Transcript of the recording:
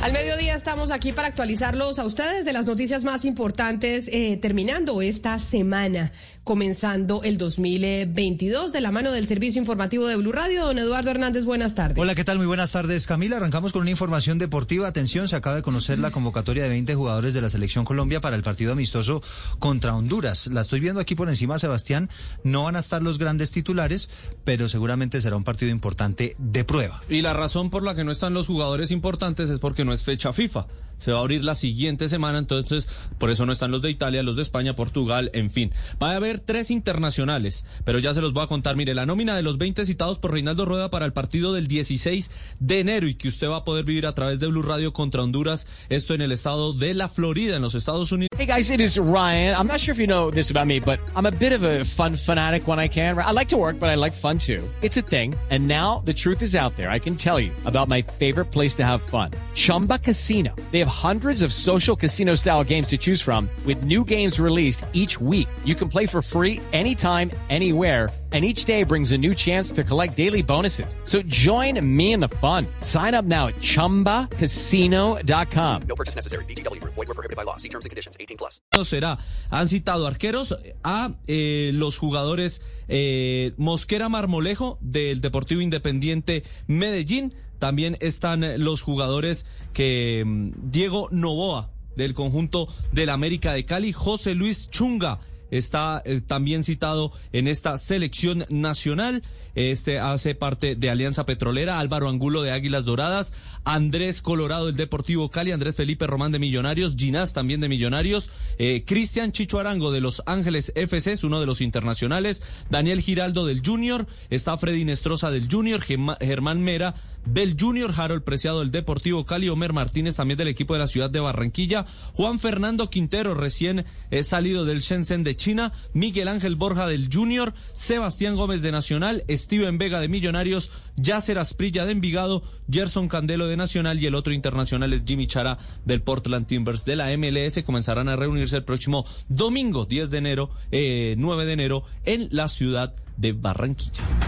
Al mediodía estamos aquí para actualizarlos a ustedes de las noticias más importantes, eh, terminando esta semana, comenzando el 2022, de la mano del Servicio Informativo de Blue Radio. Don Eduardo Hernández, buenas tardes. Hola, ¿qué tal? Muy buenas tardes, Camila. Arrancamos con una información deportiva. Atención, se acaba de conocer la convocatoria de 20 jugadores de la Selección Colombia para el partido amistoso contra Honduras. La estoy viendo aquí por encima, Sebastián. No van a estar los grandes titulares, pero seguramente será un partido importante de prueba. Y la razón por la que no están los jugadores importantes es porque no es fecha FIFA. Se va a abrir la siguiente semana, entonces por eso no están los de Italia, los de España, Portugal, en fin. Va a haber tres internacionales, pero ya se los voy a contar. Mire, la nómina de los 20 citados por Reinaldo Rueda para el partido del 16 de enero y que usted va a poder vivir a través de Blue Radio contra Honduras, esto en el estado de la Florida, en los Estados Unidos. Hey guys, it is Ryan. I'm not sure if you know this about me, but I'm a bit of a fun fanatic when I can. I like to work, but I like fun too. It's a thing. And now the truth is out there. I can tell you about my favorite place to have fun. Chumba Casino. They have hundreds of social casino style games to choose from with new games released each week. You can play for free anytime, anywhere. And each day brings a new chance to collect daily bonuses. So join me in the fun. Sign up now at chumbacasino.com. No purchase necessary. BGW. Void were prohibited by law. See terms and conditions. 18 plus. No será. Han citado arqueros a eh, los jugadores eh, Mosquera Marmolejo del Deportivo Independiente Medellín. También están los jugadores que mm, Diego Novoa del conjunto del América de Cali, José Luis Chunga está eh, también citado en esta selección nacional. Este hace parte de Alianza Petrolera, Álvaro Angulo de Águilas Doradas, Andrés Colorado del Deportivo Cali, Andrés Felipe Román de Millonarios, Ginás también de Millonarios, eh, Cristian Chicho Arango de Los Ángeles FC, es uno de los internacionales, Daniel Giraldo del Junior, está Freddy Nestroza del Junior, Germán Mera del Junior, Harold Preciado del Deportivo Cali, Omer Martínez también del equipo de la ciudad de Barranquilla, Juan Fernando Quintero recién eh, salido del Shenzhen de China, Miguel Ángel Borja del Junior, Sebastián Gómez de Nacional, Steven Vega de Millonarios, Yasser Asprilla de Envigado, Gerson Candelo de Nacional y el otro internacional es Jimmy Chara del Portland Timbers de la MLS. Comenzarán a reunirse el próximo domingo 10 de enero, eh, 9 de enero en la ciudad de Barranquilla.